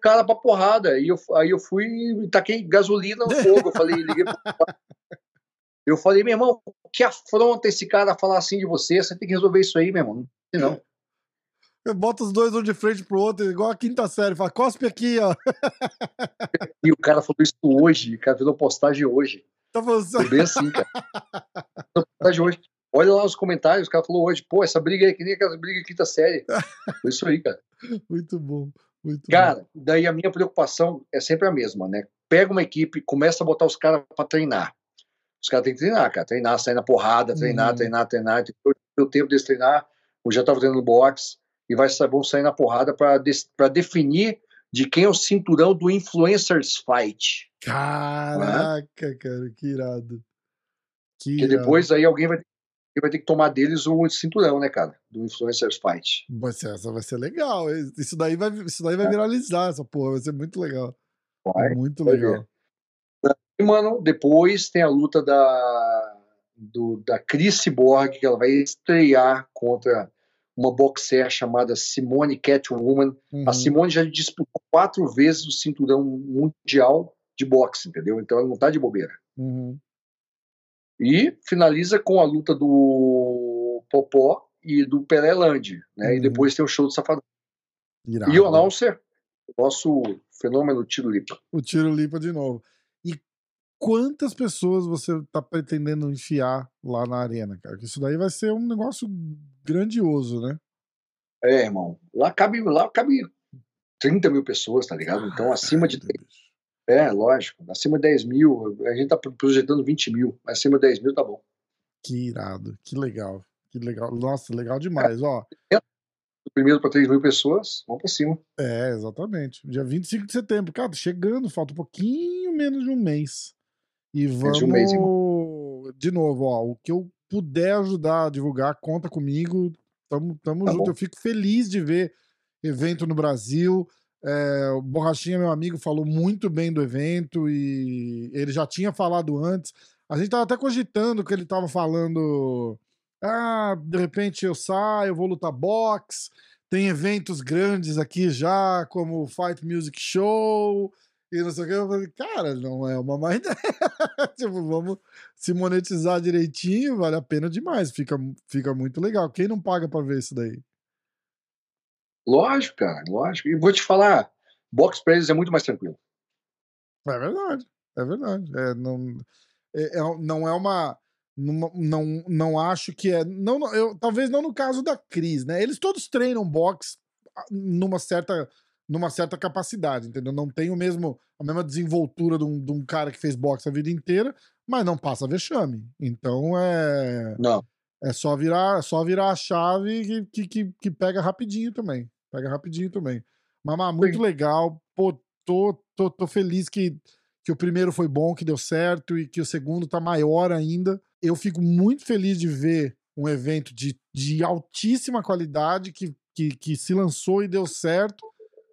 cara pra porrada. E eu, aí eu fui e taquei gasolina no fogo. Eu falei, liguei pro Eu falei, meu irmão, que afronta esse cara falar assim de você, você tem que resolver isso aí, meu irmão. Não. Bota os dois um de frente pro outro, igual a quinta série. Fala, cospe aqui, ó. E o cara falou isso hoje. O cara fez uma postagem hoje. Tá falando Foi bem assim, cara. postagem hoje. Olha lá os comentários, o cara falou hoje, pô, essa briga aí, que nem aquela briga quinta série. Foi isso aí, cara. Muito bom. Muito cara, bom. daí a minha preocupação é sempre a mesma, né? Pega uma equipe, começa a botar os caras pra treinar. Os caras têm que treinar, cara. Treinar, sair na porrada, treinar, Uhum. treinar, treinar. O tempo deles treinar, eu já tava treinando boxe, e vai vão sair na porrada para para definir de quem é o cinturão do Influencers Fight. Caraca, cara, que irado. Que Porque irado. depois aí alguém vai, vai ter que tomar deles o cinturão, né, cara? Do Influencers Fight. Vai ser, essa vai ser legal. Isso daí vai, isso daí vai viralizar, essa porra. Vai ser muito legal. Vai, muito vai legal. E, mano, depois tem a luta da, do, da Chris Borg, que ela vai estrear contra uma boxer chamada Simone Catwoman. Uhum. A Simone já disputou quatro vezes o cinturão mundial de boxe, entendeu? Então ela não tá de bobeira. Uhum. E finaliza com a luta do Popó e do Pelé Land, né? E Uhum. depois tem o show do Safadão. Irado. E o announcer, o nosso fenômeno Tiro Lipa. O tiro limpa de novo. Quantas pessoas você tá pretendendo enfiar lá na arena, cara? Que isso daí vai ser um negócio grandioso, né? É, irmão. Lá cabe, lá cabe 30 mil pessoas, tá ligado? Então, acima de. É, lógico. Acima de 10 mil. A gente tá projetando 20 mil. Mas acima de 10 mil tá bom. Que irado. Que legal. Que legal. Nossa, legal demais. Ó, Do primeiro para 3 mil pessoas, vamos pra cima. é, exatamente. Dia 25 de setembro. Cara, chegando, falta um pouquinho menos de um mês. E vamos. de um de novo, ó, o que eu puder ajudar a divulgar, conta comigo. Tamo, tamo Tá junto. bom. Eu fico feliz de ver evento no Brasil. É, o Borrachinha, meu amigo, falou muito bem do evento e ele já tinha falado antes. A gente tava até cogitando que ele tava falando. Ah, de repente eu saio, eu vou lutar boxe. Tem eventos grandes aqui já, como o Fight Music Show e não sei o que. Eu falei, cara, não é uma má ideia. tipo, vamos se monetizar direitinho, vale a pena demais. Fica, fica muito legal. Quem não paga pra ver isso daí? Lógico, cara, lógico. E vou te falar, box pra eles é muito mais tranquilo. É verdade, é verdade. É, não, é, é- não é uma. Não, não, não acho que é. Não, eu, talvez não no caso da Cris, né? Eles todos treinam boxe ah, numa certa, numa certa capacidade, entendeu? Não tem o mesmo, a mesma desenvoltura de um, de um cara que fez boxe a vida inteira, mas não passa vexame. Então é. Não. É só virar, é só virar a chave que, que, que, pega rapidinho também. Pega rapidinho também. Mamá, muito Sim. legal. Pô, tô, tô, tô feliz que, que o primeiro foi bom, que deu certo e que o segundo tá maior ainda. Eu fico muito feliz de ver um evento de, de altíssima qualidade que, que, que se lançou e deu certo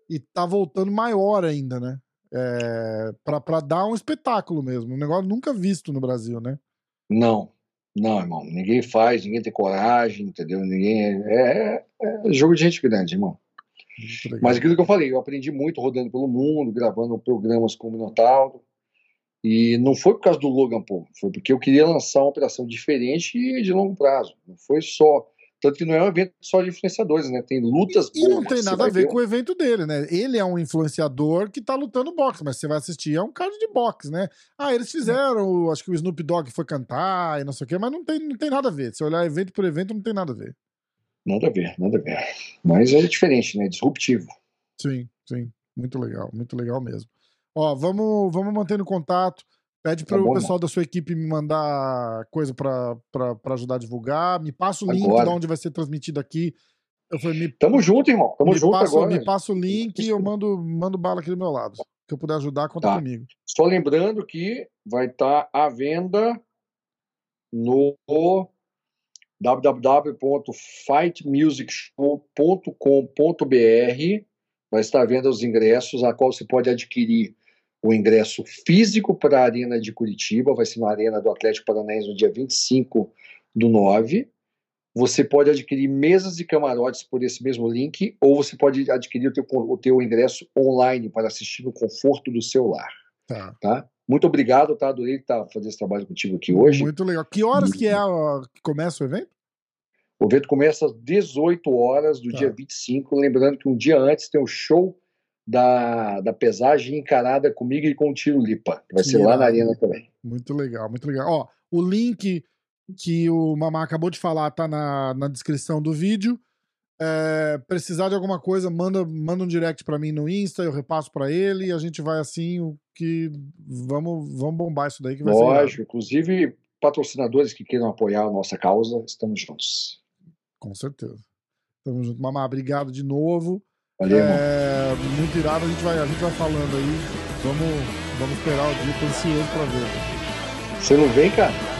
e tá voltando maior ainda, né? É, pra, pra dar um espetáculo mesmo. Um negócio nunca visto no Brasil, né? Não. Não, irmão. Ninguém faz, ninguém tem coragem, entendeu? Ninguém. É, é, é jogo de gente grande, irmão. Mas aquilo que eu falei, eu aprendi muito rodando pelo mundo, gravando programas com o Minotauro. E não foi por causa do Logan Paul, foi porque eu queria lançar uma operação diferente e de longo prazo. Não foi só. Tanto que não é um evento só de influenciadores, né? Tem lutas E não boas, tem nada a ver ver com o evento dele, né? Ele é um influenciador que tá lutando boxe, mas você vai assistir, é um cara de boxe, né? Ah, eles fizeram, acho que o Snoop Dogg foi cantar e não sei o quê, mas não tem, não tem nada a ver. Se olhar evento por evento, não tem nada a ver. Nada a ver, nada a ver. Mas é diferente, né? Disruptivo. Sim, sim. Muito legal, muito legal mesmo. Ó, vamos, vamos mantendo contato. Pede Tá para o pessoal da sua equipe me mandar coisa para ajudar a divulgar. Me passa o link Agora. de onde vai ser transmitido aqui. Eu falei, me, Tamo junto, irmão. Tamo me, junto passa, agora. me passa o link e eu mando, mando bala aqui do meu lado. que eu puder ajudar, conta Tá. comigo. Só lembrando que vai estar à venda no www.fightmusicshow.com.br. Vai estar à venda os ingressos, a qual você pode adquirir o ingresso físico para a Arena de Curitiba, vai ser na Arena do Atlético Paranaense no dia 25 do 9. você pode adquirir mesas e camarotes por esse mesmo link, ou você pode adquirir o teu, o teu ingresso online para assistir no conforto do seu lar. Tá. tá? Muito obrigado, tá? Adorei estar fazendo esse trabalho contigo aqui hoje. Muito legal. Que horas que é a, que começa o evento? O evento começa às 18 horas do tá. dia 25. Lembrando que um dia antes tem o show da, da pesagem encarada comigo e com o Tiro Lipa. Vai que ser lá na Arena também. Muito legal, muito legal. Ó, o link que o Mamá acabou de falar tá na, na descrição do vídeo. É, precisar de alguma coisa, manda, manda um direct para mim no Insta, eu repasso para ele e a gente vai assim, o que vamos, vamos bombar isso daí que vai Lógico, inclusive patrocinadores que queiram apoiar a nossa causa, estamos juntos. Com certeza. Tamo junto. Mamá, obrigado de novo. Valeu, é, Muito irado, a gente, vai, a gente vai falando aí. Vamos, vamos esperar o dia, tô ansioso pra ver. Você não vem, cara?